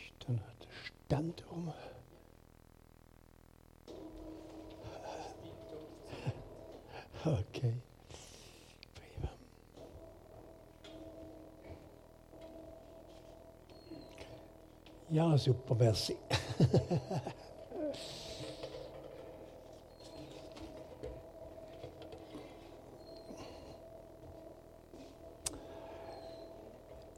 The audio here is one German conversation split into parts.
Ist da noch der Stand rum? Okay. Ja, super, merci.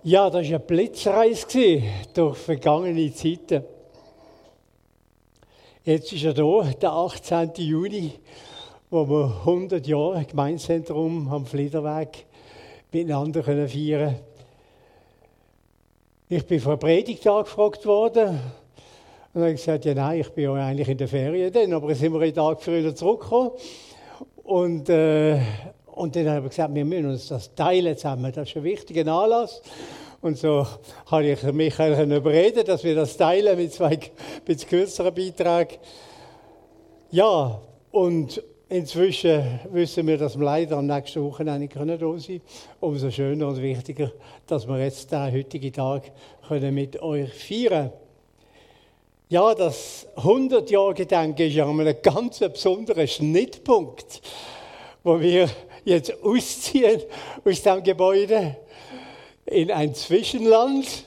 Ja, das war eine Blitzreise durch vergangene Zeiten. Jetzt ist er da, der 18. Juni, wo wir 100 Jahre Gemeinzentrum am Fliederweg miteinander feiern können. Ich bin vor Predigt angefragt worden und habe gesagt, ja nein, ich bin ja eigentlich in der Ferien dann, aber sind wir einen Tag früher zurückgekommen. Und, äh, und dann habe ich gesagt, wir müssen uns das teilen zusammen, das ist ein wichtiger Anlass. Und so habe ich Michael überreden, dass wir das teilen mit zwei mit kürzeren Beiträgen. Ja, und inzwischen wissen wir, dass wir leider am nächsten Wochenende nicht da sein können. Umso schöner und wichtiger, dass wir jetzt den heutigen Tag können mit euch feiern können. Ja, das 100 Jahre Gedenken ist ja ein ganz besonderer Schnittpunkt, wo wir jetzt ausziehen aus dem Gebäude in ein Zwischenland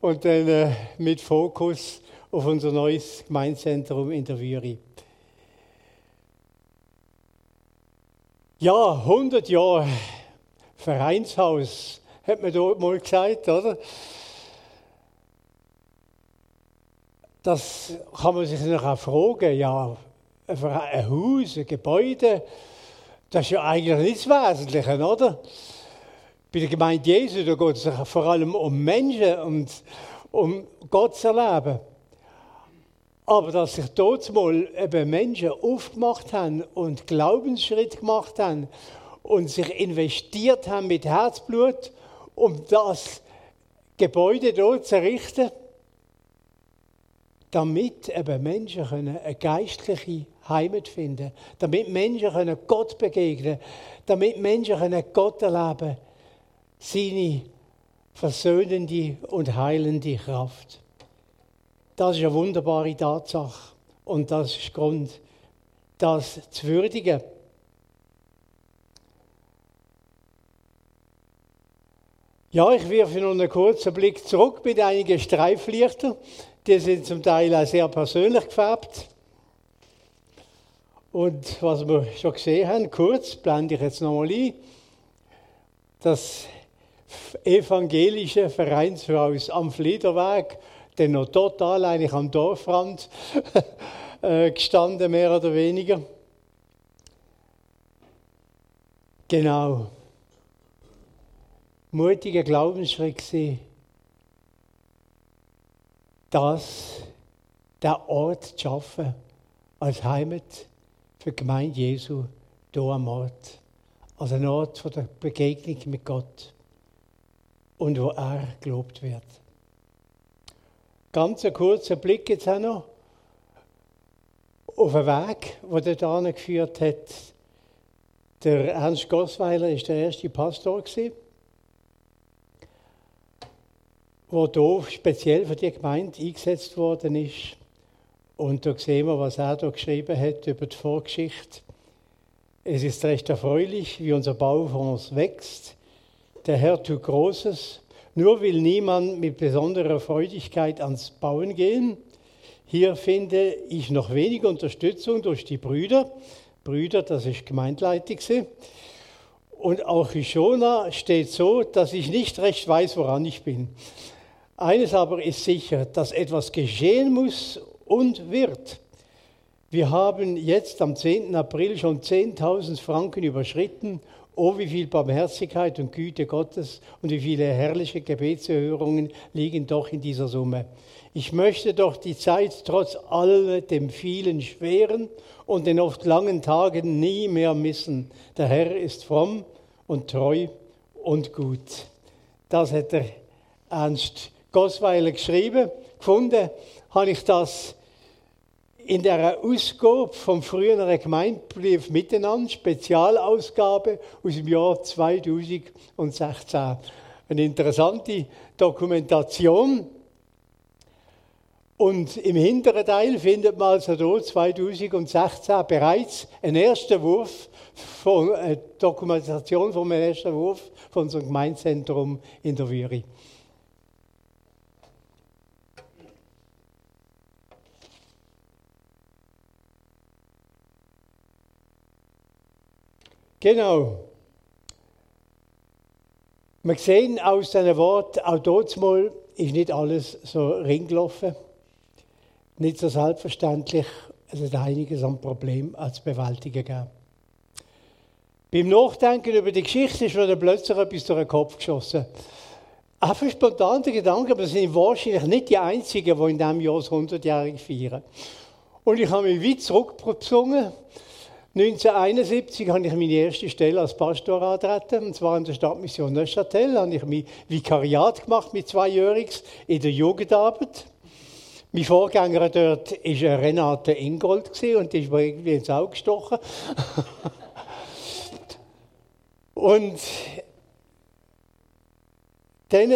und dann äh, mit Fokus auf unser neues Gemeinzentrum in der Vyri. Ja, 100 Jahre Vereinshaus, hat man dort mal gesagt, oder? Das kann man sich noch fragen, ja, ein Haus, ein Gebäude, das ist ja eigentlich nicht das Wesentliche, oder? Bei der Gemeinde Jesu, da geht es vor allem um Menschen und um Gott zu erleben. Aber dass sich dort mal eben Menschen aufgemacht haben und Glaubensschritt gemacht haben und sich investiert haben mit Herzblut, um das Gebäude dort zu errichten, damit eben Menschen eine geistliche Heimat finden können, damit Menschen können Gott begegnen damit Menschen können Gott erleben können seine versöhnende und heilende Kraft. Das ist eine wunderbare Tatsache und das ist Grund, das zu würdigen. Ja, ich wirfe noch einen kurzen Blick zurück mit einigen Streiflichtern. Die sind zum Teil auch sehr persönlich gefärbt. Und was wir schon gesehen haben, kurz blende ich jetzt nochmal ein, das evangelische Vereinshaus am Fliederweg, denn noch total eigentlich am Dorfrand äh, gestanden, mehr oder weniger. Genau. Mutiger Glaubensschritt war, das, der Ort zu schaffen als Heimat für die Gemeinde Jesu hier am Ort. Als ein Ort der Begegnung mit Gott und wo er gelobt wird. Ganz ein kurzer Blick jetzt auch noch auf einen Weg, der dort geführt hat. Der Ernst Gossweiler war der erste Pastor, der hier speziell für die Gemeinde eingesetzt worden ist. Und da sehen wir, was er da geschrieben hat über die Vorgeschichte. Es ist recht erfreulich, wie unser Baufonds wächst der Herr tut Großes, nur will niemand mit besonderer Freudigkeit ans Bauen gehen. Hier finde ich noch wenig Unterstützung durch die Brüder. Brüder, das ist Gemeindleitung. Und auch Ishona steht so, dass ich nicht recht weiß, woran ich bin. Eines aber ist sicher, dass etwas geschehen muss und wird. Wir haben jetzt am 10. April schon 10.000 Franken überschritten Oh, wie viel Barmherzigkeit und Güte Gottes und wie viele herrliche Gebetserhörungen liegen doch in dieser Summe. Ich möchte doch die Zeit trotz all dem vielen schweren und den oft langen Tagen nie mehr missen. Der Herr ist fromm und treu und gut. Das hat der Ernst Gosweiler geschrieben. Gefunden habe ich das in der Ausgabe vom früheren Gemeindebrief miteinander, Spezialausgabe aus dem Jahr 2016. Eine interessante Dokumentation. Und im hinteren Teil findet man also hier 2016 bereits einen ersten Wurf von eine äh, Dokumentation vom ersten Wurf von unserem Gemeinzentrum in der Würi. Genau. Wir sehen aus diesen Worten, auch dort mal ist nicht alles so ringgelaufen, nicht so selbstverständlich. Es ist einiges an Problemen zu bewältigen gegeben. Beim Nachdenken über die Geschichte ist mir plötzlich etwas durch den Kopf geschossen. Einfach spontan der Gedanke, aber sind wahrscheinlich nicht die Einzigen, die in diesem Jahr das 100-jährige feiern. Und ich habe mich weit zurückgesungen. 1971 habe ich meine erste Stelle als Pastor antreten, und zwar in der Stadtmission Neuchâtel. Da habe ich mein Vikariat gemacht mit zweijähriges in der Jugendarbeit. Mein Vorgänger dort war Renate Ingold und die ist mir irgendwie ins Auge gestochen. Und dann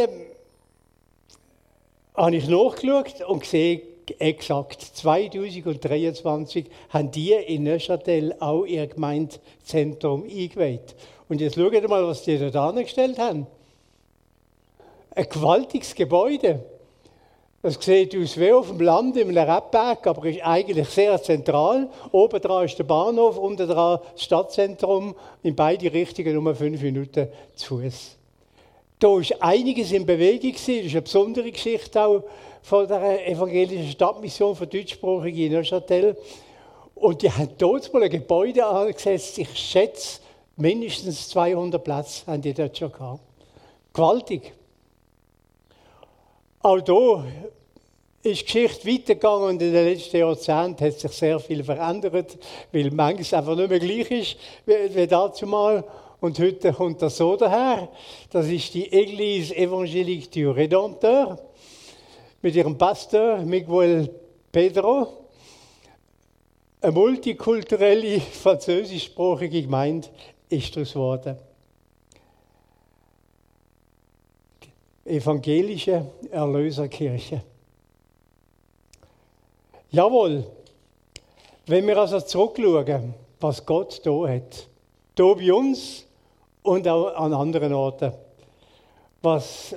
habe ich nachgeschaut und gesehen, exakt 2023 haben die in Neuchâtel auch ihr Gemeindezentrum eingeweiht. Und jetzt schaut mal, was die dort angestellt haben. Ein gewaltiges Gebäude. Das sieht aus wie auf dem Land in einem Rebberg, aber ist eigentlich sehr zentral. Oben dran ist der Bahnhof, unten dran das Stadtzentrum. In beide Richtungen nur fünf Minuten zu Fuß. Da war einiges in Bewegung. Das ist eine besondere Geschichte auch von der evangelischen Stadtmission für Deutschsprachige in Neuchâtel. Und die haben dort mal ein Gebäude angesetzt. Ich schätze, mindestens 200 Plätze haben die dort schon gehabt. Gewaltig. Auch hier ist die Geschichte weitergegangen und in den letzten Jahrzehnten hat sich sehr viel verändert, weil manches einfach nicht mehr gleich ist wie, wie dazu mal. Und heute kommt das so daher. Das ist die Église évangélique du Rédempteur mit ihrem Pastor Miguel Pedro. Eine multikulturelle, französischsprachige Gemeinde ist daraus geworden. evangelische Erlöserkirche. Jawohl, wenn wir also zurückschauen, was Gott da hat, da bei uns und auch an anderen Orten, was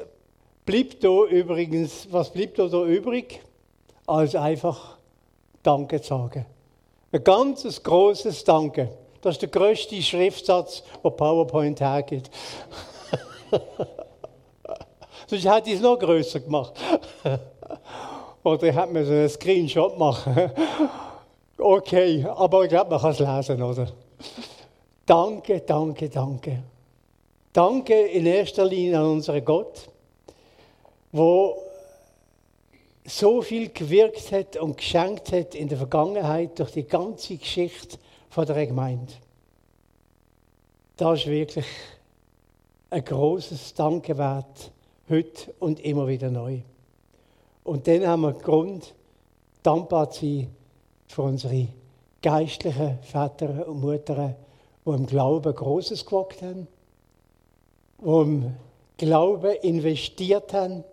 bleibt da übrigens, was bleibt da, da übrig, als einfach Danke zu sagen. Ein ganzes großes Danke. Das ist der größte Schriftsatz, wo PowerPoint hergibt. Sonst hätte ich es noch größer gemacht. Oder ich hätte mir so einen Screenshot machen. Okay, aber ich glaube, man kann es lesen, oder? Danke, danke, danke. Danke in erster Linie an unseren Gott, wo so viel gewirkt hat und geschenkt hat in der Vergangenheit durch die ganze Geschichte von der Gemeinde. Das ist wirklich ein großes Danke wert heute und immer wieder neu. Und dann haben wir Grund, dankbar zu sein für unsere geistlichen Väter und Mütter, die im Glauben Großes gewagt haben, die im Glauben investiert haben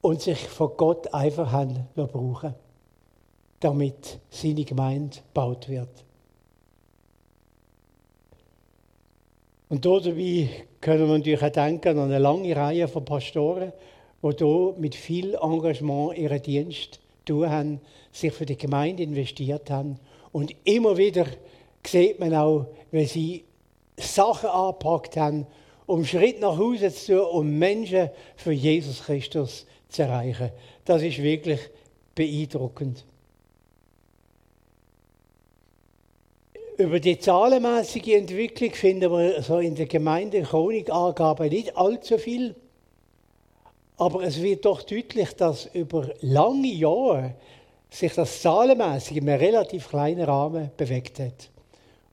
und sich von Gott einfach haben brauchen damit seine Gemeinde gebaut wird. Und dabei können wir natürlich auch denken an eine lange Reihe von Pastoren, die hier mit viel Engagement ihren Dienst tun haben, sich für die Gemeinde investiert haben. Und immer wieder sieht man auch, wie sie Sachen angepackt haben, um Schritt nach Hause zu tun, um Menschen für Jesus Christus zu erreichen. Das ist wirklich beeindruckend. Über die zahlenmäßige Entwicklung finden wir so in der Gemeinde Chronikangabe nicht allzu viel. Aber es wird doch deutlich, dass über lange Jahre sich das zahlenmäßig in einem relativ kleinen Rahmen bewegt hat.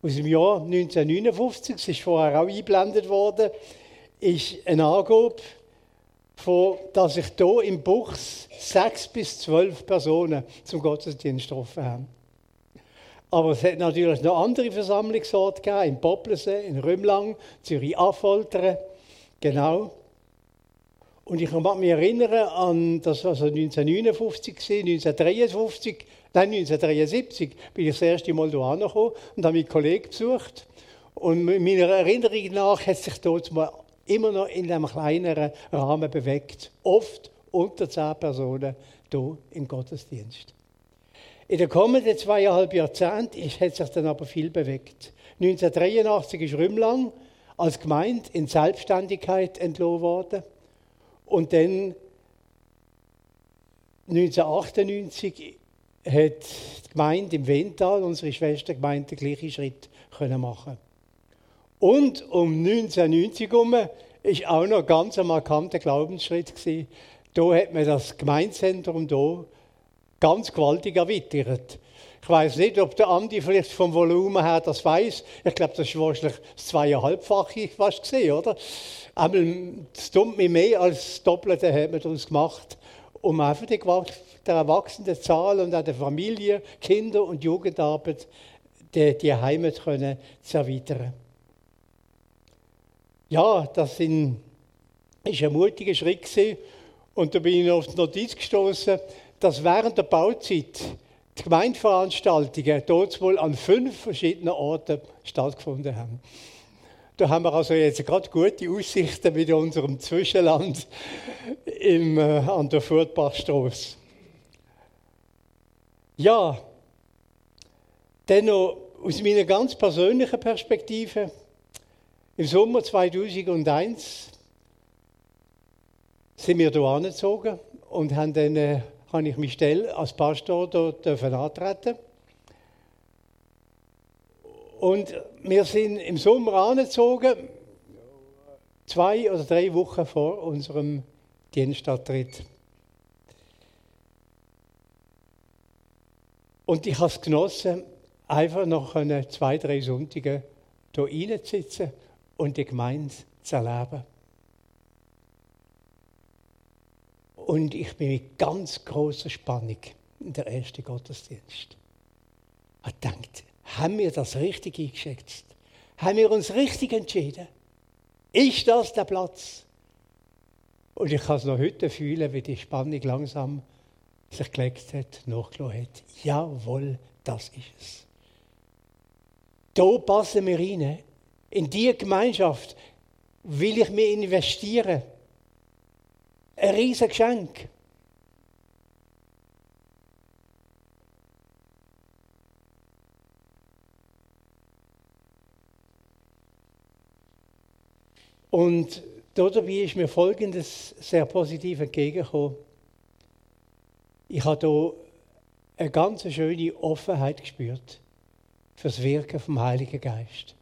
Aus dem Jahr 1959, das ist vorher auch eingeblendet worden, ist eine Angabe, dass sich hier im Buchs sechs bis zwölf Personen zum Gottesdienst getroffen haben. Aber es hat natürlich noch andere Versammlungsorte gegeben, in Poplesen, in Rümlang, Zürich-Affoltern, genau. Und ich kann mich erinnern an, das war also 1959, 1953, nein, 1973 bin ich das erste Mal hier angekommen und habe meinen Kollegen besucht. Und meiner Erinnerung nach hat sich dort immer noch in einem kleineren Rahmen bewegt. Oft unter zehn Personen hier im Gottesdienst. In den kommenden zweieinhalb Jahrzehnten hat sich dann aber viel bewegt. 1983 ist Rümlang als Gemeinde in Selbstständigkeit entlohnt worden. Und dann 1998 hat die Gemeinde im Wental, unsere Schwestergemeinde, den gleichen Schritt können machen Und um 1990 herum war auch noch ganz ein markanter Glaubensschritt. Gewesen. Da hat man das Gemeindezentrum ganz gewaltig erweitert. Ich weiß nicht, ob der Andi vielleicht vom Volumen her das weiß. Ich glaube, das ist wahrscheinlich das zweieinhalbfache fast gesehen, oder? Einmal, mir mehr als das Doppelte hat man daraus gemacht, um einfach die, der erwachsenen Zahl und auch der Familie, Kinder und Jugendarbeit die, die Heimat können zu erweitern. Ja, das sind, ist ein mutiger Schritt gewesen. Und da bin ich auf die Notiz gestoßen, dass während der Bauzeit die Gemeindeveranstaltungen dort wohl an fünf verschiedenen Orten stattgefunden haben. Da haben wir also jetzt gerade gute Aussichten mit unserem Zwischenland im, äh, an der Furtbachstraße. Ja, dennoch aus meiner ganz persönlichen Perspektive, im Sommer 2001 sind wir hier angezogen und haben dann äh, habe ich mich Stelle als Pastor dort antreten Und wir sind im Sommer angezogen, zwei oder drei Wochen vor unserem Dienstantritt. Und ich habe es genossen, einfach noch zwei, drei Sonntage hier reinzusitzen und die Gemeinde zu erleben. Und ich bin mit ganz großer Spannung in der ersten Gottesdienst. Ich gedacht, haben wir das richtig eingeschätzt? Haben wir uns richtig entschieden? Ist das der Platz? Und ich kann es noch heute fühlen, wie die Spannung langsam sich gelegt hat, nachgelassen hat. Jawohl, das ist es. Da passen wir rein. In diese Gemeinschaft will ich mir investieren. Ein riesiges Geschenk. Und dabei ist mir Folgendes sehr positiv entgegengekommen. Ich habe hier eine ganz schöne Offenheit gespürt für das Wirken vom Heiligen Geist.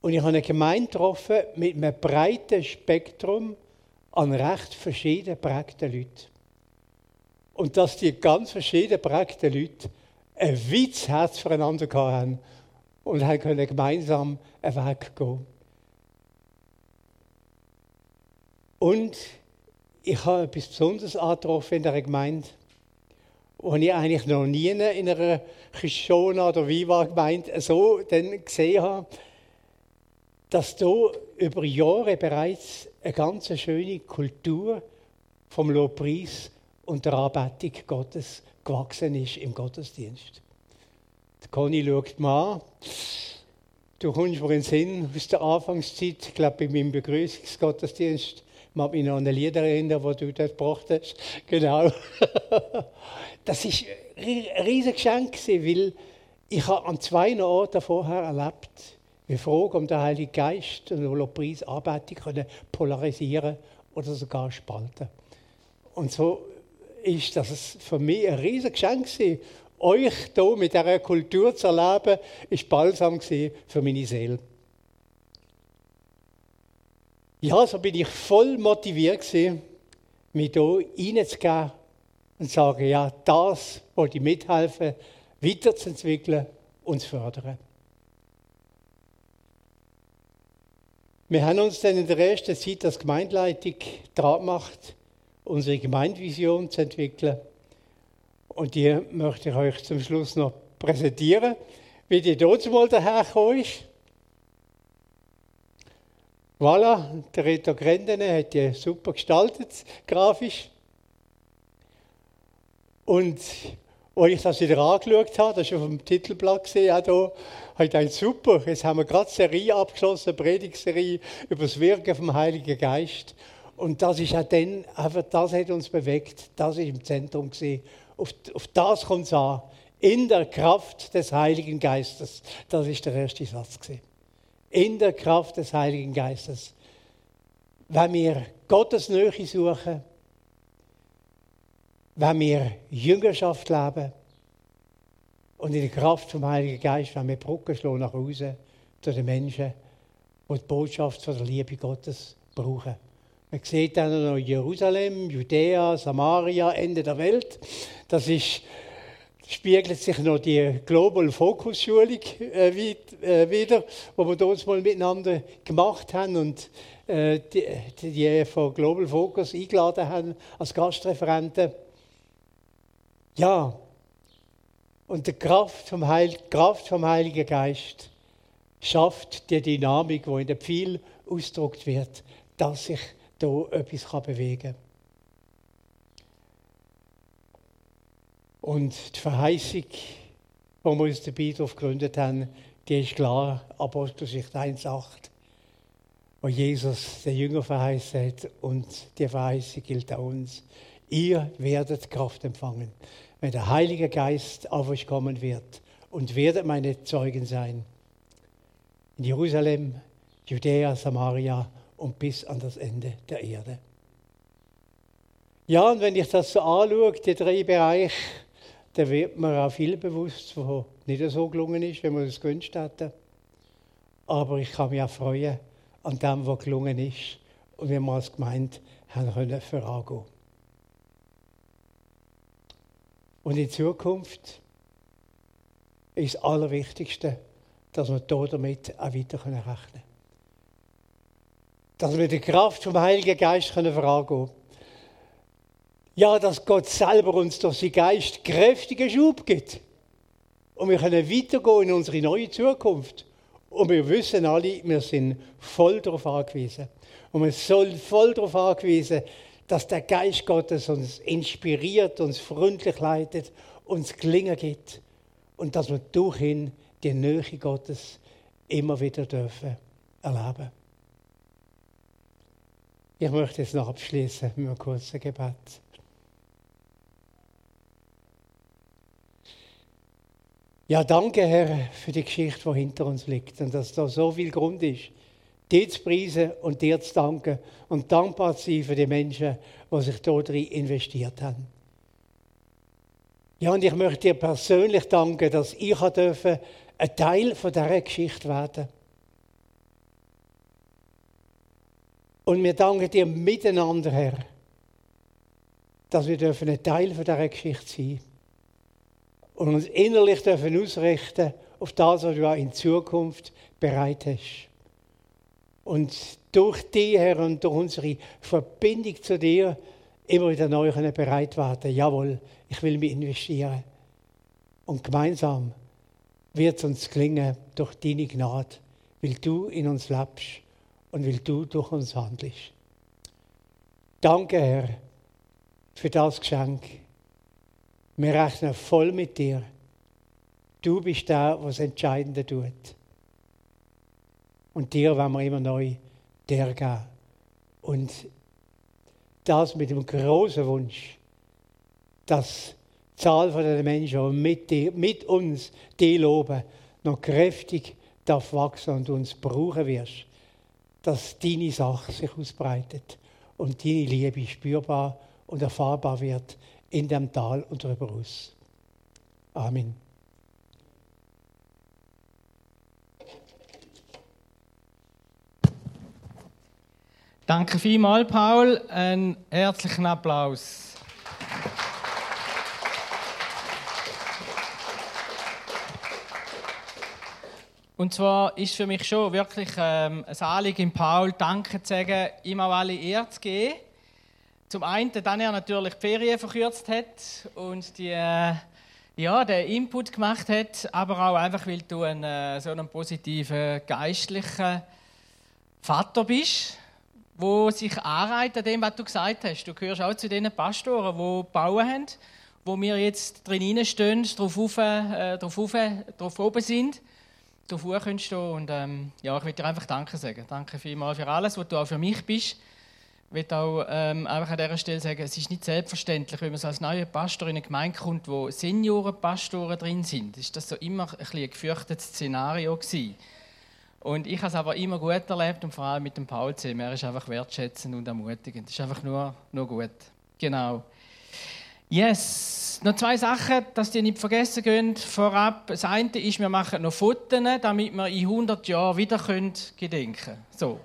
Und ich habe eine Gemeinde getroffen mit einem breiten Spektrum an recht verschieden prägten Leuten. Und dass die ganz verschieden prägten Leute ein weites Herz füreinander haben und haben gemeinsam einen Weg gehen. Und ich habe etwas Besonderes angetroffen in der Gemeinde, was ich eigentlich noch nie in einer Christiana oder Viva-Gemeinde so gesehen habe, dass da über Jahre bereits eine ganz schöne Kultur vom Lobpreis und der Anbetung Gottes gewachsen ist im Gottesdienst. Die Conny schaut mal an. Du kommst mir in den Sinn aus der Anfangszeit, ich glaube, bei meinem Begrüßungsgottesdienst, mag mich noch an ein Lied erinnern, das du dort gebracht hast. Genau. Das war ein riesiges Geschenk, weil ich an zwei Orten vorher erlebt habe, wir fragen, um den Heiligen Geist und Lobpreis Anbetung können polarisieren oder sogar spalten. Und so ist das für mich ein riesiges Geschenk. Euch hier mit dieser Kultur zu erleben, ist balsam für meine Seele. Ja, so bin ich voll motiviert gewesen, mich hier reinzugehen und zu sagen, ja, das wollte ich mithelfen, weiterzuentwickeln und zu fördern. Wir haben uns dann in der ersten Zeit als Gemeindeleitung dran gemacht, unsere Gemeindevision zu entwickeln. Und die möchte ich euch zum Schluss noch präsentieren, wie die dort mal dahergekommen ist. Voilà, der Reto Grendene hat die super gestaltet, grafisch. Und als ich das wieder angeschaut habe, das ist auf dem Titelblatt gesehen, auch hier, habe ich gedacht, super, jetzt haben wir gerade eine Serie abgeschlossen, eine Predigtserie über das Wirken vom Heiligen Geist. Und das ist auch dann, einfach das hat uns bewegt, das ist im Zentrum gesehen. Auf, auf das kommt es an. In der Kraft des Heiligen Geistes. Das ist der erste Satz gesehen. In der Kraft des Heiligen Geistes. Wenn wir Gottes Nähe suchen, wenn wir Jüngerschaft leben und in der Kraft vom Heiligen Geist, wenn wir Brücken schlagen nach Hause zu den Menschen, die die Botschaft von der Liebe Gottes brauchen. Man sieht dann noch Jerusalem, Judäa, Samaria, Ende der Welt. Das ist, spiegelt sich noch die Global Focus Schulung äh, äh, wieder, wo wir uns mal miteinander gemacht haben und äh, die, die von Global Focus eingeladen haben als Gastreferenten. Ja, und die Kraft vom, Heil, Kraft vom Heiligen Geist schafft die Dynamik, die in der Pfeil ausgedrückt wird, dass sich da etwas bewegen kann. Und die Verheißung, die wir uns dabei darauf gegründet haben, die ist klar, Apostelgeschichte 1,8, wo Jesus den Jünger verheißen hat und die Verheißung gilt auch uns. Ihr werdet Kraft empfangen wenn der Heilige Geist auf euch kommen wird und werdet meine Zeugen sein. In Jerusalem, Judäa, Samaria und bis an das Ende der Erde. Ja, und wenn ich das so anschaue, die drei Bereiche, dann wird mir auch viel bewusst, was nicht so gelungen ist, wie wir es gewünscht hätten. Aber ich kann mich auch freuen an dem, was gelungen ist und wie wir als Gemeinde haben können vorangehen. Und in Zukunft ist das Allerwichtigste, dass wir hier damit auch weiter rechnen können. Dass wir die Kraft vom Heiligen Geist können vorangehen können. Ja, dass Gott selber uns durch seinen Geist kräftigen Schub gibt. Und wir können weitergehen in unsere neue Zukunft. Und wir wissen alle, wir sind voll darauf angewiesen. Und wir sind voll darauf angewiesen, dass der Geist Gottes uns inspiriert, uns freundlich leitet, uns Gelingen gibt und dass wir durch ihn die Nähe Gottes immer wieder dürfen erleben. Ich möchte jetzt noch abschließen mit einem kurzen Gebet. Ja, danke, Herr, für die Geschichte, die hinter uns liegt und dass da so viel Grund ist, dir zu preisen und dir zu danken und dankbar zu sein für die Menschen, die sich dort investiert haben. Ja, und ich möchte dir persönlich danken, dass ich dürfen ein Teil von dieser Geschichte werden Und wir danken dir miteinander, Herr, dass wir dürfen ein Teil von dieser Geschichte sein und uns innerlich dürfen ausrichten auf das, was du auch in Zukunft bereit hast. Und durch dich, Herr, und durch unsere Verbindung zu dir immer wieder neu bereit werden. Jawohl, ich will mich investieren. Und gemeinsam wird es uns gelingen durch deine Gnade, weil du in uns lebst und weil du durch uns handelst. Danke, Herr, für das Geschenk. Wir rechnen voll mit dir. Du bist der, was Entscheidende tut. Und dir wollen wir immer neu der geben. Und das mit dem großen Wunsch, dass die Zahl der Menschen, die mit, dir, mit uns die loben, noch kräftig darf wachsen und uns brauchen wirst, dass deine Sache sich ausbreitet und deine Liebe spürbar und erfahrbar wird in dem Tal und darüber aus. Amen. Danke vielmals, Paul. Einen herzlichen Applaus. Und zwar ist für mich schon wirklich ähm, ein Anliegen, Paul Danke zu sagen, ihm auch alle Ehre zu geben. Zum einen, dann er natürlich die Ferien verkürzt hat und die, äh, ja, den Input gemacht hat, aber auch einfach, weil du einen, äh, so einen positiven geistlichen Vater bist, wo sich anreiht an dem, was du gesagt hast. Du gehörst auch zu den Pastoren, die bauen haben, wo wir jetzt drin stehen, drauf, auf, äh, drauf, auf, drauf oben sind, können stehen. Und ähm, ja, ich will dir einfach Danke sagen. Danke vielmals für alles, was du auch für mich bist. Ich will auch ähm, einfach an dieser Stelle sagen, es ist nicht selbstverständlich, wenn man so als neuer Pastor in eine Gemeinde kommt, wo Seniorenpastoren drin sind. Ist das so immer ein, ein gefürchtetes Szenario gewesen. Und ich habe es aber immer gut erlebt und vor allem mit dem Paul zusammen. Er ist einfach wertschätzend und ermutigend. Das ist einfach nur, nur gut. Genau. Yes. Noch zwei Sachen, dass die nicht vergessen gehen. Vorab, das eine ist, wir machen noch Fotos, damit wir in 100 Jahren wieder gedenken können. So.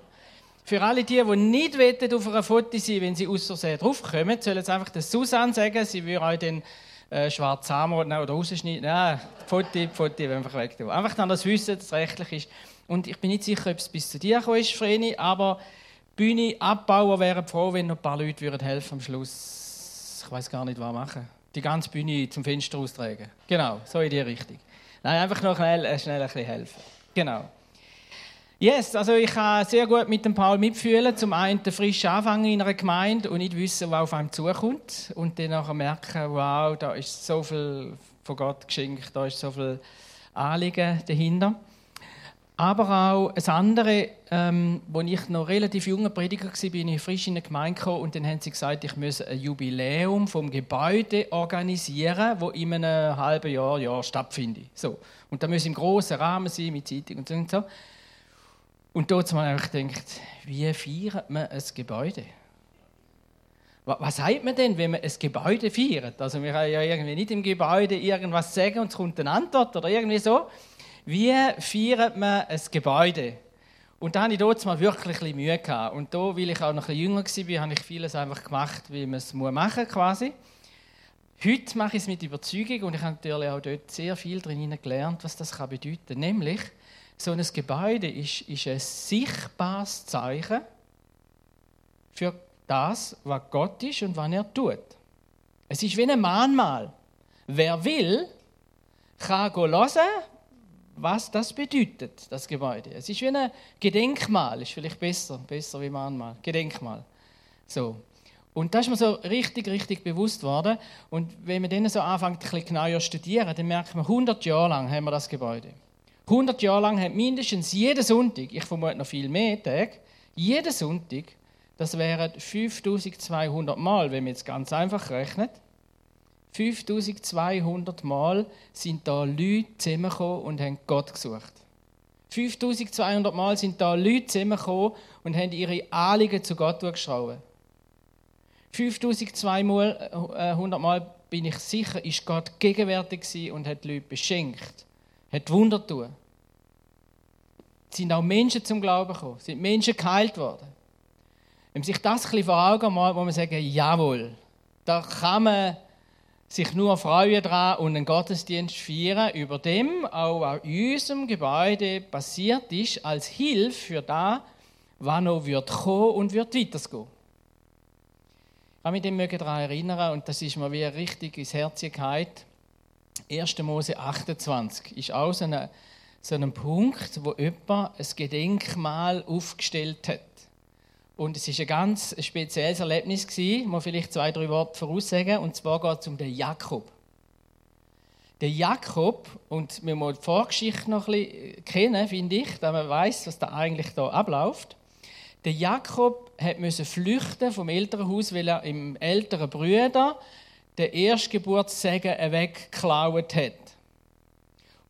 Für alle die, die nicht wollen, auf einer Foto sein wenn sie aus Versehen draufkommen, sollen sie einfach das Susan sagen, sie würde euch den äh, schwarzen Arm oder rausschneiden. Nein, Foto, Foto einfach weg. Einfach dann das Wissen, dass es rechtlich ist. Und ich bin nicht sicher, ob es bis zu dir gekommen ist, Vreni, aber Bühne abbauen wären froh, wenn noch ein paar Leute würden helfen am Schluss. Ich weiß gar nicht, was machen. Die ganze Bühne zum Fenster austragen. Genau, so in die Richtung. Nein, einfach noch schnell, äh, schnell ein bisschen helfen. Genau. Yes, also ich kann sehr gut mit dem Paul mitfühlen. Zum einen den frischen Anfang in einer Gemeinde und nicht wissen, was auf einem zukommt. Und dann nachher merken, wow, da ist so viel von Gott geschenkt, da ist so viel Anliegen dahinter. Aber auch das andere, ähm, als ich noch relativ junger Prediger war, bin ich frisch in eine Gemeinde gekommen und dann haben sie gesagt, ich müsse ein Jubiläum vom Gebäude organisieren, wo in einem halben Jahr, Jahr stattfindet. So. Und da muss im grossen Rahmen sein, mit Zeitung und so. Und, so. Und dort ich einfach gedacht, wie feiert man ein Gebäude? Was sagt man denn, wenn man ein Gebäude feiert? Also wir können ja irgendwie nicht im Gebäude irgendwas sagen und es kommt eine Antwort oder irgendwie so. Wie feiert man ein Gebäude? Und da hatte ich dort mal wirklich ein Mühe. Gehabt. Und da, weil ich auch noch ein jünger war, habe ich vieles einfach gemacht, wie man es machen muss, quasi. Heute mache ich es mit Überzeugung und ich habe natürlich auch dort sehr viel drin gelernt, was das bedeuten kann. Nämlich, so ein Gebäude ist, ist ein sichtbares Zeichen für das, was Gott ist und was er tut. Es ist wie ein Mahnmal. Wer will, kann hören, was das bedeutet, das Gebäude. Es ist wie ein Gedenkmal, ist vielleicht besser, besser wie Mahnmal, Gedenkmal. So. Und das ist mir so richtig, richtig bewusst worden. Und wenn man dann so anfängt, ein bisschen genauer zu studieren, dann merkt man, 100 Jahre lang haben wir das Gebäude. 100 Jahre lang hat mindestens jeden Sonntag, ich vermute noch viel mehr Tage, jeden Sonntag, das wären 5200 Mal, wenn man jetzt ganz einfach rechnet, 5200 Mal sind da Leute zusammengekommen und haben Gott gesucht. 5200 Mal sind da Leute zusammengekommen und haben ihre Anliegen zu Gott durchgeschraubt. 5200 Mal bin ich sicher, ist Gott gegenwärtig und hat die Leute beschenkt, hat Wunder getan. Es sind auch Menschen zum Glauben gekommen, sind Menschen geheilt worden. Wenn man sich das ein vor Augen malt, wo man sagen, jawohl, da kann man sich nur freuen daran und einen Gottesdienst feiern, über dem auch an unserem Gebäude passiert ist, als Hilfe für das, was noch wird kommen und wird weitergehen. Ich kann mich daran erinnern und das ist mir wie richtig ins Herz gehalten. 1. Mose 28 ist auch so ein, so ein Punkt, wo jemand ein Gedenkmal aufgestellt hat. Und es war ein ganz spezielles Erlebnis, ich muss vielleicht zwei, drei Worte voraussagen. Und zwar geht es um den Jakob. Der Jakob, und wir müssen die Vorgeschichte noch ein bisschen kennen, finde ich, damit man weiß, was da eigentlich da abläuft. Der Jakob musste flüchten vom Elternhaus, weil er im älteren Bruder den Erstgeburtssegen weggeklaut hat.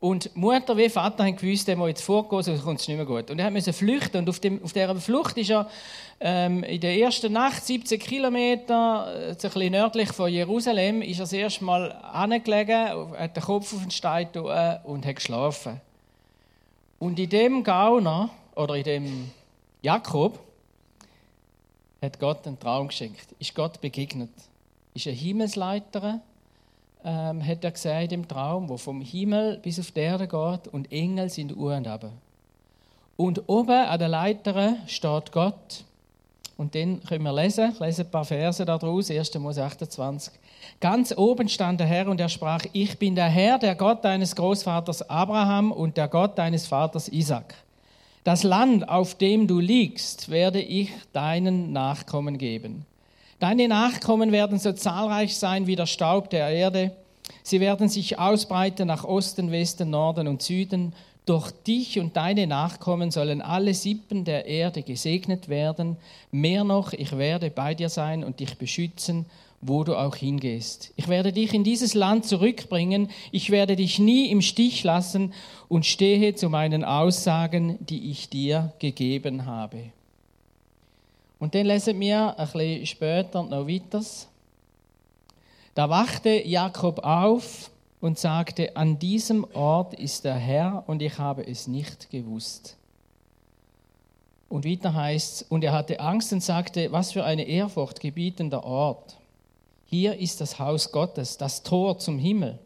Und Mutter wie Vater haben gewusst, der muss jetzt vorgehen, sonst kommt es nicht mehr gut. Und er musste flüchten. Und auf, dem, auf dieser Flucht ist er ähm, in der ersten Nacht, 17 Kilometer, äh, ein bisschen nördlich von Jerusalem, ist er das erste Mal angelegen, hat den Kopf auf den Stein und hat geschlafen. Und in dem Gauner, oder in dem Jakob, hat Gott einen Traum geschenkt. Ist Gott begegnet. Ist eine Himmelsleiter ähm, hat er gesagt im Traum, wo vom Himmel bis auf die Erde geht und Engel sind u und ab. Und oben an der Leiter steht Gott. Und dann können wir lesen, ich lese ein paar Verse daraus, 1. Mose 28. Ganz oben stand der Herr und er sprach, ich bin der Herr, der Gott deines Großvaters Abraham und der Gott deines Vaters Isaac. Das Land, auf dem du liegst, werde ich deinen Nachkommen geben. Deine Nachkommen werden so zahlreich sein wie der Staub der Erde. Sie werden sich ausbreiten nach Osten, Westen, Norden und Süden. Durch dich und deine Nachkommen sollen alle Sippen der Erde gesegnet werden. Mehr noch, ich werde bei dir sein und dich beschützen wo du auch hingehst. Ich werde dich in dieses Land zurückbringen, ich werde dich nie im Stich lassen und stehe zu meinen Aussagen, die ich dir gegeben habe. Und dann lesen wir ein bisschen später noch weiter. Da wachte Jakob auf und sagte, an diesem Ort ist der Herr und ich habe es nicht gewusst. Und weiter heißt es, und er hatte Angst und sagte, was für eine ehrfurchtgebietender Ort. Hier ist das Haus Gottes, das Tor zum Himmel.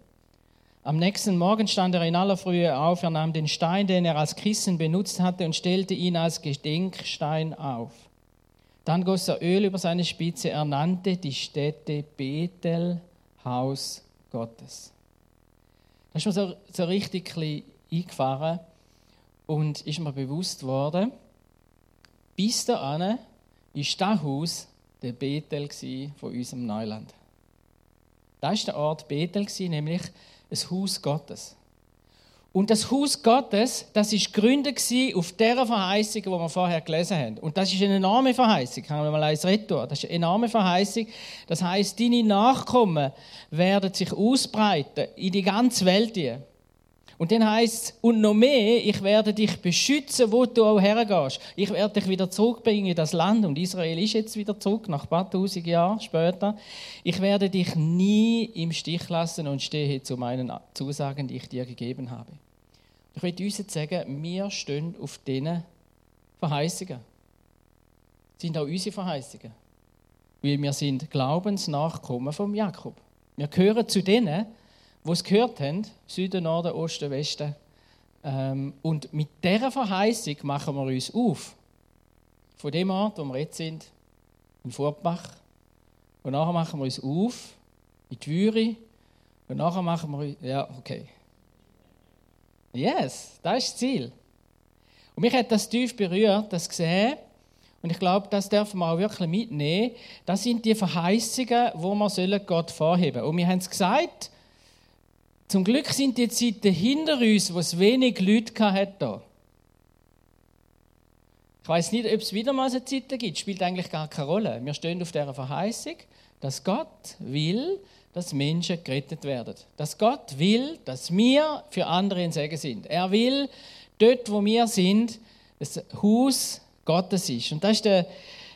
Am nächsten Morgen stand er in aller Frühe auf, er nahm den Stein, den er als Kissen benutzt hatte, und stellte ihn als Gedenkstein auf. Dann goss er Öl über seine Spitze, er nannte die Stätte Bethel, Haus Gottes. Da ist mir so, so richtig eingefahren und ist mir bewusst worden, bis dahin ist das Haus der Bethel von unserem Neuland. Das war der Ort Bethel, nämlich ein Haus Gottes. Und das Haus Gottes, das ist gegründet auf der Verheißung, die wir vorher gelesen haben. Und das ist eine enorme Verheißung. Kann man mal eins retour. Das ist eine enorme Verheißung. Das heißt, deine Nachkommen werden sich ausbreiten in die ganze Welt. Hier. Und dann heißt es, und noch mehr, ich werde dich beschützen, wo du auch hergehst. Ich werde dich wieder zurückbringen in das Land. Und Israel ist jetzt wieder zurück, nach ein paar tausend Jahren später. Ich werde dich nie im Stich lassen und stehe zu meinen Zusagen, die ich dir gegeben habe. Ich möchte uns jetzt sagen, wir stehen auf diesen Verheißungen. Das sind auch unsere Verheißungen. Weil wir sind Glaubensnachkommen vom Jakob. Wir gehören zu denen, die es gehört haben, Süden, Norden, Osten, Westen. Ähm, und mit dieser Verheißung machen wir uns auf. Von dem Ort, wo wir jetzt sind, in Furtbach. Und nachher machen wir uns auf in die Würi. Und nachher machen wir uns. Ja, okay. Yes, das ist das Ziel. Und mich hat das tief berührt, das gesehen. Und ich glaube, das dürfen wir auch wirklich mitnehmen. Das sind die Verheißungen, wo wir Gott vorheben sollen. Und wir haben es gesagt, zum Glück sind die Zeiten hinter uns, wo es wenig Leute hatte. Ich weiß nicht, ob es wieder mal so Zeiten gibt, spielt eigentlich gar keine Rolle. Wir stehen auf der Verheißung, dass Gott will, dass Menschen gerettet werden. Dass Gott will, dass wir für andere in Segen sind. Er will, dort wo wir sind, das Haus Gottes ist. Und das ist der,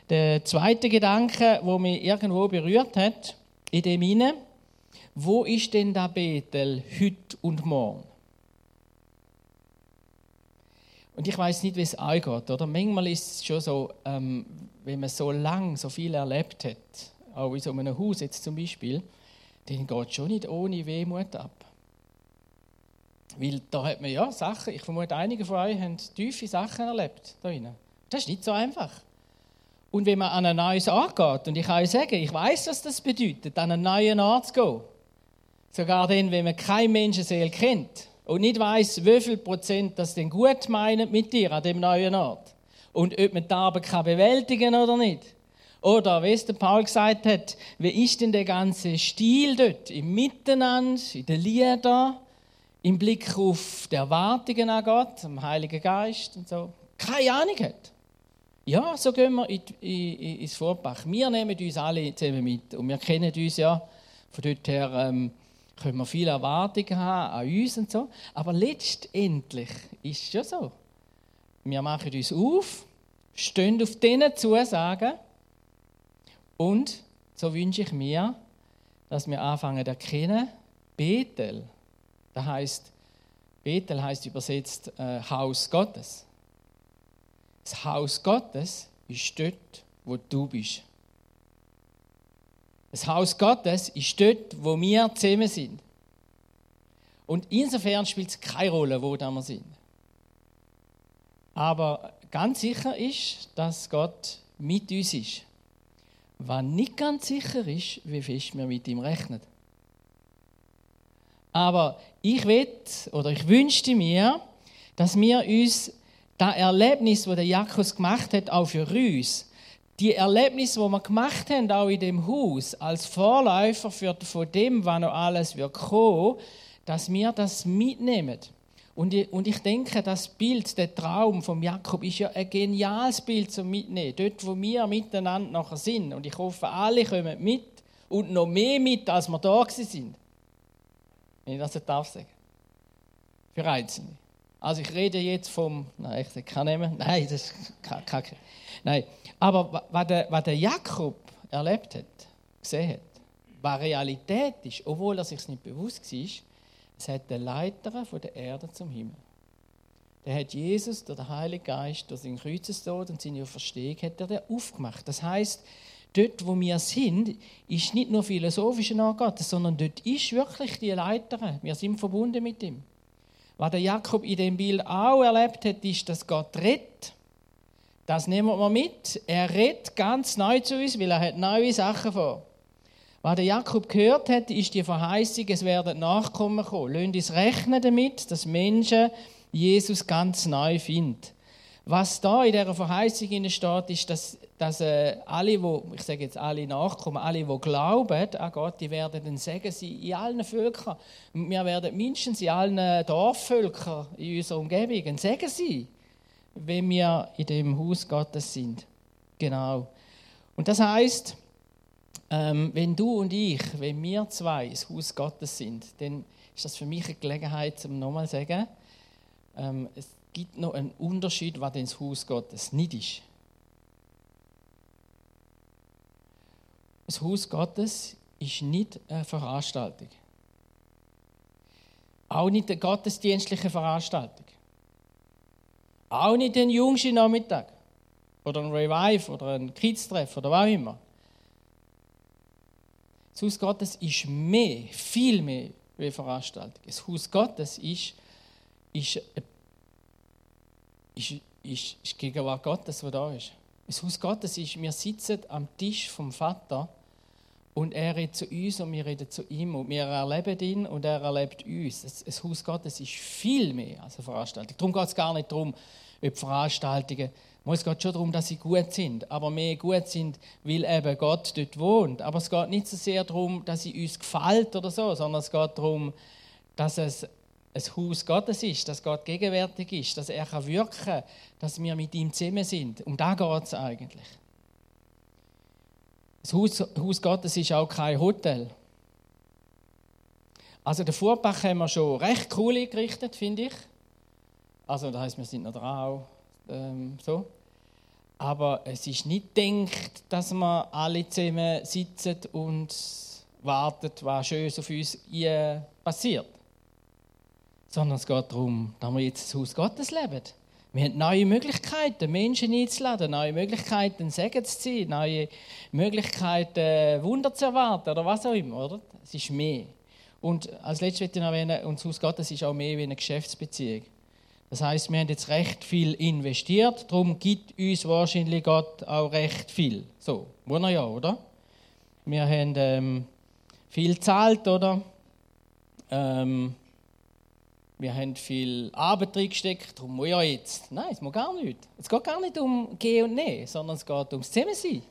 der zweite Gedanke, wo mich irgendwo berührt hat, in dem Inne wo ist denn da Bethel heute und morgen? Und ich weiß nicht, wie es euch geht, oder? Manchmal ist es schon so, ähm, wenn man so lang so viel erlebt hat, auch in so einem Haus jetzt zum Beispiel, dann geht schon nicht ohne Wehmut ab. Weil da hat man ja Sachen, ich vermute, einige von euch haben tiefe Sachen erlebt da. Das ist nicht so einfach. Und wenn man an ein neues Ort geht, und ich kann euch sagen, ich weiß, was das bedeutet, an einen neuen Ort zu gehen, Sogar dann, wenn man keine Menschenseele kennt und nicht weiß, wie viel Prozent das denn gut meinen mit dir an dem neuen Ort. Und ob man die Arbeit kann bewältigen oder nicht. Oder, wie es der Paul gesagt hat, wie ist denn der ganze Stil dort? Im Miteinander, in den Liedern, im Blick auf die Erwartungen an Gott, am Heiligen Geist und so. Keine Ahnung hat. Ja, so gehen wir in, in, ins Vorbach. Wir nehmen uns alle zusammen mit. Und wir kennen uns ja von dort her ähm, können wir viele Erwartungen haben an uns und so. Aber letztendlich ist es ja so. Wir machen uns auf, stehen auf diesen Zusagen und so wünsche ich mir, dass wir anfangen erkennen, Bethel, das heißt, Bethel heißt übersetzt äh, Haus Gottes. Das Haus Gottes ist dort, wo du bist. Das Haus Gottes ist dort, wo wir zusammen sind. Und insofern spielt es keine Rolle, wo wir sind. Aber ganz sicher ist, dass Gott mit uns ist. Was nicht ganz sicher ist, wie fest wir mit ihm rechnen. Aber ich will oder ich wünschte mir, dass wir uns das Erlebnis, das der Jakobus gemacht hat, auch für uns, die Erlebnisse, die wir gemacht haben, auch in dem Haus, als Vorläufer für, von dem, was noch alles wird kommen, dass wir das mitnehmen. Und ich, denke, das Bild, der Traum vom Jakob, ist ja ein geniales Bild zum Mitnehmen. Dort, wo wir miteinander nachher sind. Und ich hoffe, alle kommen mit und noch mehr mit, als wir da sind. Wenn ich das nicht darf sagen. Für Einzelne. Also ich rede jetzt vom, nein, ich kann nehmen, nein, das ist kacke. Nein, aber was der, was der Jakob erlebt hat, gesehen hat, was Realität ist, obwohl er sich nicht bewusst war, es hat den Leiter von der Erde zum Himmel. Der hat Jesus, der Heilige Geist, durch seinen Kreuzestod und seine Auferstehung, hat er den aufgemacht. Das heißt, dort, wo wir sind, ist nicht nur philosophischer Art sondern dort ist wirklich die Leiter. Wir sind verbunden mit ihm. Was der Jakob in dem Bild auch erlebt hat, ist, dass Gott rettet. Das nehmen wir mit. Er redet ganz neu zu uns, weil er hat neue Sachen vor. Was der Jakob gehört hat, ist die Verheißung, es werden Nachkommen kommen. Lasst uns rechnen damit, dass Menschen Jesus ganz neu finden. Was da in dieser Verheißung steht, ist, dass, dass äh, alle, wo, ich sage jetzt alle Nachkommen, alle, die glauben an Gott, die werden dann sagen sie in allen Völkern. Wir werden mindestens in allen Dorfvölkern in unserer Umgebung sagen sie, wenn wir in dem Haus Gottes sind. Genau. Und das heißt, ähm, wenn du und ich, wenn wir zwei das Haus Gottes sind, dann ist das für mich eine Gelegenheit, um nochmal zu sagen, ähm, es gibt noch einen Unterschied, was das Haus Gottes nicht ist. Das Haus Gottes ist nicht eine Veranstaltung. Auch nicht eine gottesdienstliche Veranstaltung. Auch nicht ein jüngsten Nachmittag. Oder ein Revive oder ein Kids-Treff oder was auch immer. Das Haus Gottes ist mehr, viel mehr wie Veranstaltung. Das Haus Gottes ist, ist ist, ist, ist Gegenwart Gottes, die da ist. Das Haus Gottes ist, wir sitzen am Tisch vom Vater und er redet zu uns und wir reden zu ihm und wir erleben ihn und er erlebt uns. Das, das Haus Gottes ist viel mehr als eine Veranstaltung. Darum geht es gar nicht darum, ob Veranstaltungen, es geht schon darum, dass sie gut sind, aber mehr gut sind, weil eben Gott dort wohnt. Aber es geht nicht so sehr darum, dass sie uns gefällt oder so, sondern es geht darum, dass es ein Haus Gottes ist, dass Gott gegenwärtig ist, dass er kann wirken kann, dass wir mit ihm zusammen sind. Um da geht es eigentlich. Das Haus, Haus Gottes ist auch kein Hotel. Also den Fuhrpark haben wir schon recht cool eingerichtet, finde ich. Also das heißt, wir sind noch dran, ähm, so. Aber es ist nicht gedacht, dass wir alle zusammen sitzen und warten, was Schönes auf uns passiert sondern es geht darum, dass wir jetzt das Haus Gottes leben. Wir haben neue Möglichkeiten, Menschen einzuladen, neue Möglichkeiten, Segen zu ziehen, neue Möglichkeiten, Wunder zu erwarten oder was auch immer. Oder? Es ist mehr. Und als letztes möchte ich erwähnen, und das Haus Gottes ist auch mehr wie eine Geschäftsbeziehung. Das heißt, wir haben jetzt recht viel investiert, darum gibt uns wahrscheinlich Gott auch recht viel. So, wunder ja, oder? Wir haben ähm, viel gezahlt, oder? Ähm, wir haben viel Arbeit reingesteckt, darum muss ja jetzt. Nein, es muss gar nicht. Es geht gar nicht um Gehen und Nehmen, sondern es geht ums Zusammensein.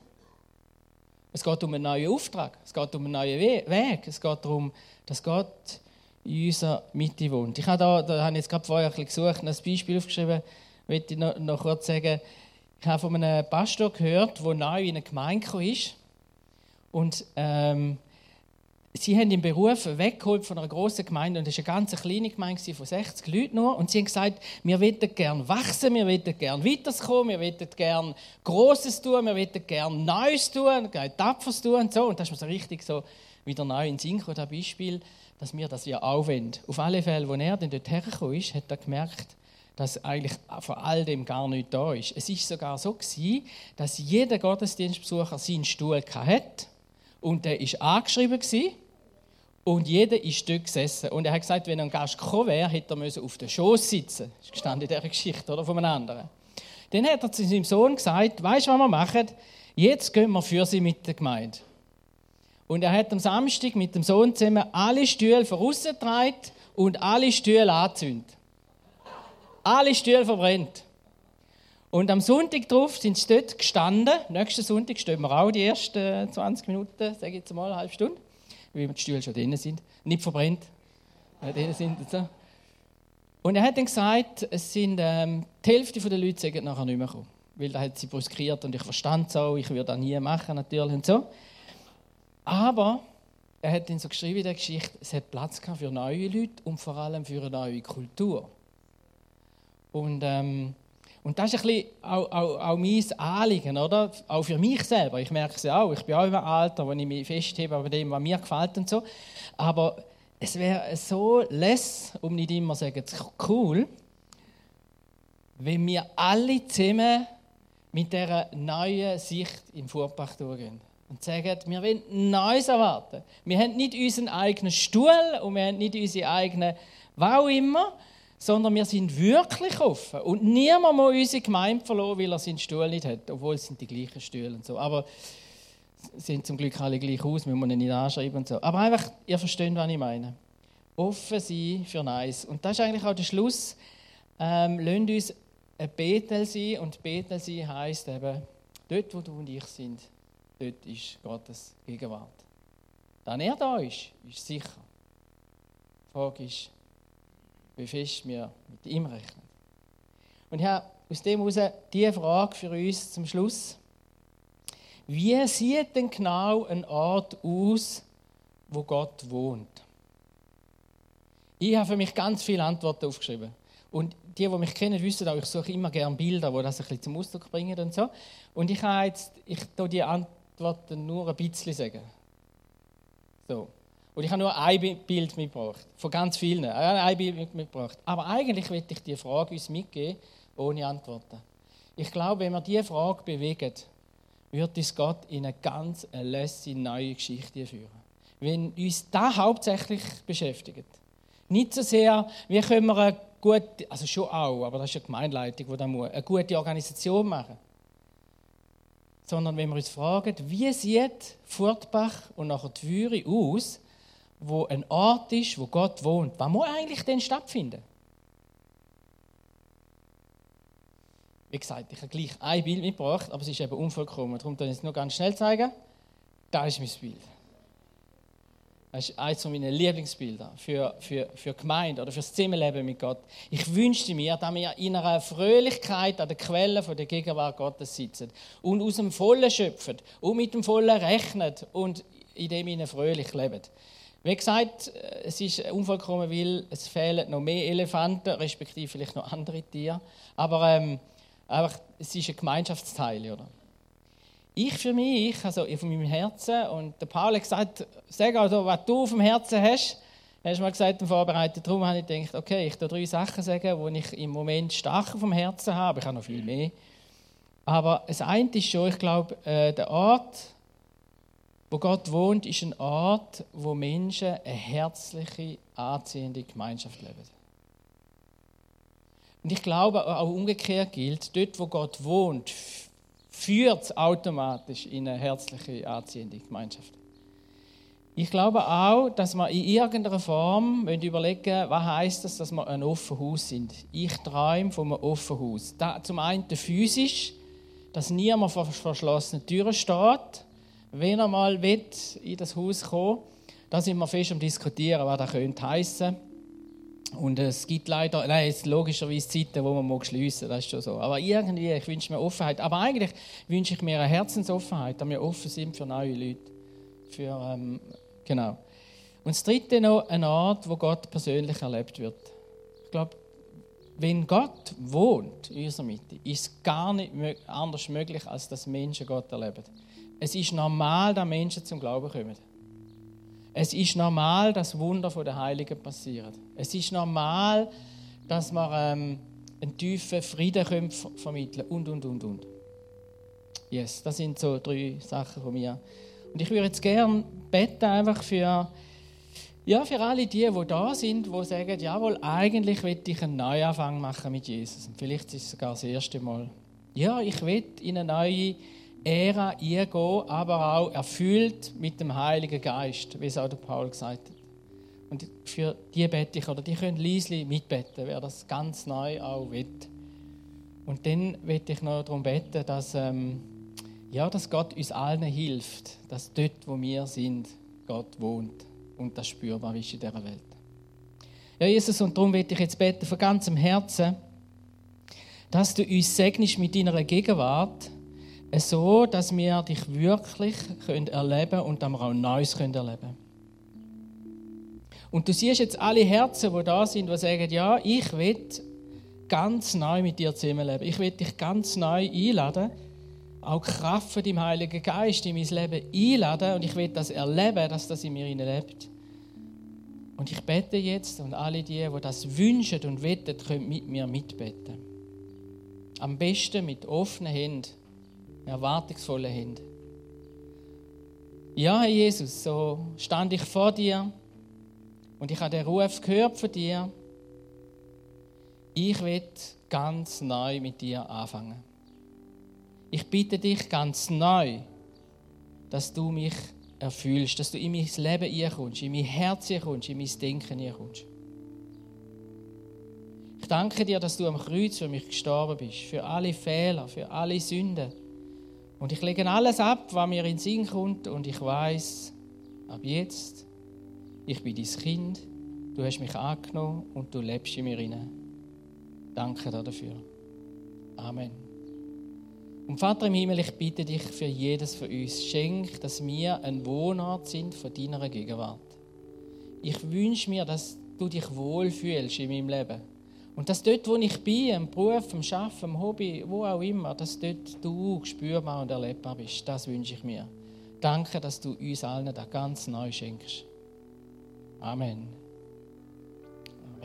Es geht um einen neuen Auftrag, es geht um einen neuen Weg, es geht darum, dass Gott in unserer Mitte wohnt. Ich habe da, da habe ich jetzt gerade vorher ein bisschen gesucht, ein Beispiel aufgeschrieben, möchte ich noch, noch kurz sagen. Ich habe von einem Pastor gehört, der neu in eine Gemeinde ist. Und ähm, sie haben den Beruf weggeholt von einer großen Gemeinde. Und es war eine ganz kleine Gemeinde von 60 Leuten nur. Und sie haben gesagt, wir möchten gerne wachsen, wir möchten gerne weiterkommen, wir möchten gerne Großes tun, wir möchten gerne Neues tun, Tapferes tun und so. Und das ist mir so richtig so wieder neu in Sinn gekommen, das Beispiel, dass wir das ja auch wollen. Auf alle Fälle, als er dann dort hergekommen ist, hat er gemerkt, dass eigentlich von all dem gar nichts da ist. Es ist sogar so gewesen, dass jeder Gottesdienstbesucher seinen Stuhl hatte und der ist angeschrieben gewesen, und jeder ist dort gesessen. Und er hat gesagt, wenn ein Gast gekommen wäre, hätte er auf den Schoß sitzen Das ist gestanden in dieser Geschichte oder, von einem anderen. Dann hat er zu seinem Sohn gesagt, weißt du, was wir machen? Jetzt gehen wir für sie mit der Gemeinde. Und er hat am Samstag mit dem Sohn zusammen alle Stühle vorausgetragen und alle Stühle angezündet. Alle Stühle verbrennt. Und am Sonntag drauf sind sie dort gestanden. Nächsten Sonntag stehen wir auch die ersten 20 Minuten, sage ich jetzt mal, eine halbe Stunde, weil die Stühle schon drinnen sind. Nicht verbrennt. Sind und, so. und er hat dann gesagt, es sind, ähm, die Hälfte der Leute sagen nachher nicht mehr kommen. Weil da hat sie bruskiert und ich verstand es auch, ich würde das nie machen natürlich und so. Aber er hat dann so geschrieben in der Geschichte, es hat Platz für neue Leute und vor allem für eine neue Kultur. Und ähm, und das ist ein bisschen auch, auch, auch mein Anliegen, oder? Auch für mich selber. Ich merke es ja auch. Ich bin auch im Alter, wo ich mich festhebe an dem, was mir gefällt und so. Aber es wäre so less, um nicht immer zu sagen, cool, wenn wir alle zusammen mit dieser neuen Sicht im Fuhrpark durchgehen. Und sagen, wir wollen Neues erwarten. Wir haben nicht unseren eigenen Stuhl und wir haben nicht unsere eigene, was immer, sondern wir sind wirklich offen. Und niemand muss unsere Gemeinde verloren, weil er seinen Stuhl nicht hat, obwohl es sind die gleichen Stühle und so. Aber sind zum Glück alle gleich aus, wir müssen nicht anschreiben und so. Aber einfach, ihr versteht, was ich meine. Offen sein für Nice. Und das ist eigentlich auch der Schluss. Ähm, lasst uns ein Bethel sein. Und Bethel sein heisst eben, dort, wo du und ich sind, dort ist Gottes Gegenwart. Dann er da ist, ist sicher. Die Frage ist, wie fest wir mit ihm rechnen. Und ich aus dem heraus die Frage für uns zum Schluss. Wie sieht denn genau ein Ort aus, wo Gott wohnt? Ich habe für mich ganz viele Antworten aufgeschrieben. Und die, die mich kennen, wissen auch, ich suche immer gerne Bilder, die das ein bisschen zum Ausdruck bringen und so. Und ich habe jetzt, ich die Antworten nur ein bisschen sagen. So. Und ich habe nur ein Bild mitgebracht, von ganz vielen. Ein Bild mitgebracht. Aber eigentlich möchte ich die Frage uns mitgeben, ohne Antworten. Ich glaube, wenn wir diese Frage bewegen, wird uns Gott in eine ganz lässige neue Geschichte führen. Wenn uns das hauptsächlich beschäftigt. Nicht so sehr, wie können wir eine gute, also schon auch, aber das ist eine Gemeinleitung, die da muss, eine gute Organisation machen. Sondern wenn wir uns fragen, wie sieht Furtbach und nachher die Würi aus, wo ein Ort ist, wo Gott wohnt, was muss eigentlich denn stattfinden? Wie gesagt, ich habe gleich ein Bild mitgebracht, aber es ist eben unvollkommen. Darum kann ich es nur ganz schnell zeigen. Da ist mein Bild. Das ist eines meiner Lieblingsbilder für, für, für Gemeinde oder für das Zusammenleben mit Gott. Ich wünschte mir, dass wir in einer Fröhlichkeit an der Quelle der Gegenwart Gottes sitzen und aus dem Vollen schöpfen und mit dem Vollen rechnen und in dem fröhlich leben. Wie gesagt, es ist unvollkommen, weil es fehlen noch mehr Elefanten, respektive vielleicht noch andere Tiere. Aber ähm, einfach, es ist ein Gemeinschaftsteil, oder? Ich für mich, also von meinem Herzen, und der Paul hat gesagt, sag also, was du auf dem Herzen hast, hast du mal gesagt im Vorbereiten. Darum habe ich gedacht, okay, ich darf drei Sachen sagen, die ich im Moment stark auf dem Herzen habe. Ich habe noch viel mehr. Aber das eine ist schon, ich glaube, äh, der Ort, wo Gott wohnt, ist ein Ort, wo Menschen eine herzliche, anziehende Gemeinschaft leben. Und ich glaube, auch umgekehrt gilt, dort, wo Gott wohnt, führt automatisch in eine herzliche, anziehende Gemeinschaft. Ich glaube auch, dass wir in irgendeiner Form überlegen was heißt das, dass wir ein offenes Haus sind. Ich träume von einem offenen Haus. Zum einen physisch, dass niemand vor verschlossenen Türen steht, wenn er mal will, in das Haus kommen da sind wir fest am Diskutieren, was das könnte heissen. Und es gibt leider, nein, es logischerweise Zeiten, wo man schliessen, das ist schon so. Aber irgendwie, ich wünsche mir Offenheit. Aber eigentlich wünsche ich mir eine Herzensoffenheit, dass wir offen sind für neue Leute. Für, ähm, genau. Und das Dritte noch, ein Ort, wo Gott persönlich erlebt wird. Ich glaube, wenn Gott wohnt in unserer Mitte, ist es gar nicht anders möglich, als dass Menschen Gott erleben. Es ist normal, dass Menschen zum Glauben kommen. Es ist normal, dass Wunder von den Heiligen passieren. Es ist normal, dass wir ähm, einen tiefen Frieden können vermitteln und, und, und, und. Yes, das sind so drei Sachen von mir. Und ich würde jetzt gerne beten einfach für, ja, für alle die, die da sind, die sagen, jawohl, eigentlich will ich einen Neuanfang machen mit Jesus. Und vielleicht ist es sogar das erste Mal. Ja, ich will in eine neue Ära eingehen, aber auch erfüllt mit dem Heiligen Geist, wie es auch der Paul gesagt hat. Und für die bete ich, oder die können leise mitbeten, wer das ganz neu auch will. Und dann möchte ich noch darum beten, dass, ähm, ja, dass Gott uns allen hilft, dass dort, wo wir sind, Gott wohnt und das spürbar ist in dieser Welt. Ja, Jesus, und darum möchte ich jetzt beten von ganzem Herzen, dass du uns segnest mit deiner Gegenwart, so, dass wir dich wirklich können erleben und dann auch Neues können erleben Und du siehst jetzt alle Herzen, die da sind, die sagen, ja, ich will ganz neu mit dir zusammenleben. Ich will dich ganz neu einladen, auch Kraft von deinem Heiligen Geist in mein Leben einladen und ich will das erleben, dass das in mir lebt. Und ich bete jetzt und alle die, die das wünschen und weten, können mit mir mitbeten. Am besten mit offenen Händen erwartungsvolle Hände. Ja, Herr Jesus, so stand ich vor dir und ich habe den Ruf gehört von dir. Ich will ganz neu mit dir anfangen. Ich bitte dich ganz neu, dass du mich erfüllst, dass du in mein Leben kommst, in mein Herz kommst, in mein Denken kommst. Ich danke dir, dass du am Kreuz für mich gestorben bist, für alle Fehler, für alle Sünden und ich lege alles ab, was mir in den Sinn kommt und ich weiß, ab jetzt, ich bin dein Kind, du hast mich angenommen und du lebst in mir hinein. Danke dafür. Amen. Und Vater im Himmel, ich bitte dich für jedes von uns, schenk, dass wir ein Wohnort sind von deiner Gegenwart. Ich wünsche mir, dass du dich wohlfühlst in meinem Leben und dass dort, wo ich bin, im Beruf, im Arbeiten, im Hobby, wo auch immer, dass dort du spürbar und erlebbar bist, das wünsche ich mir. Danke, dass du uns allen da ganz neu schenkst. Amen.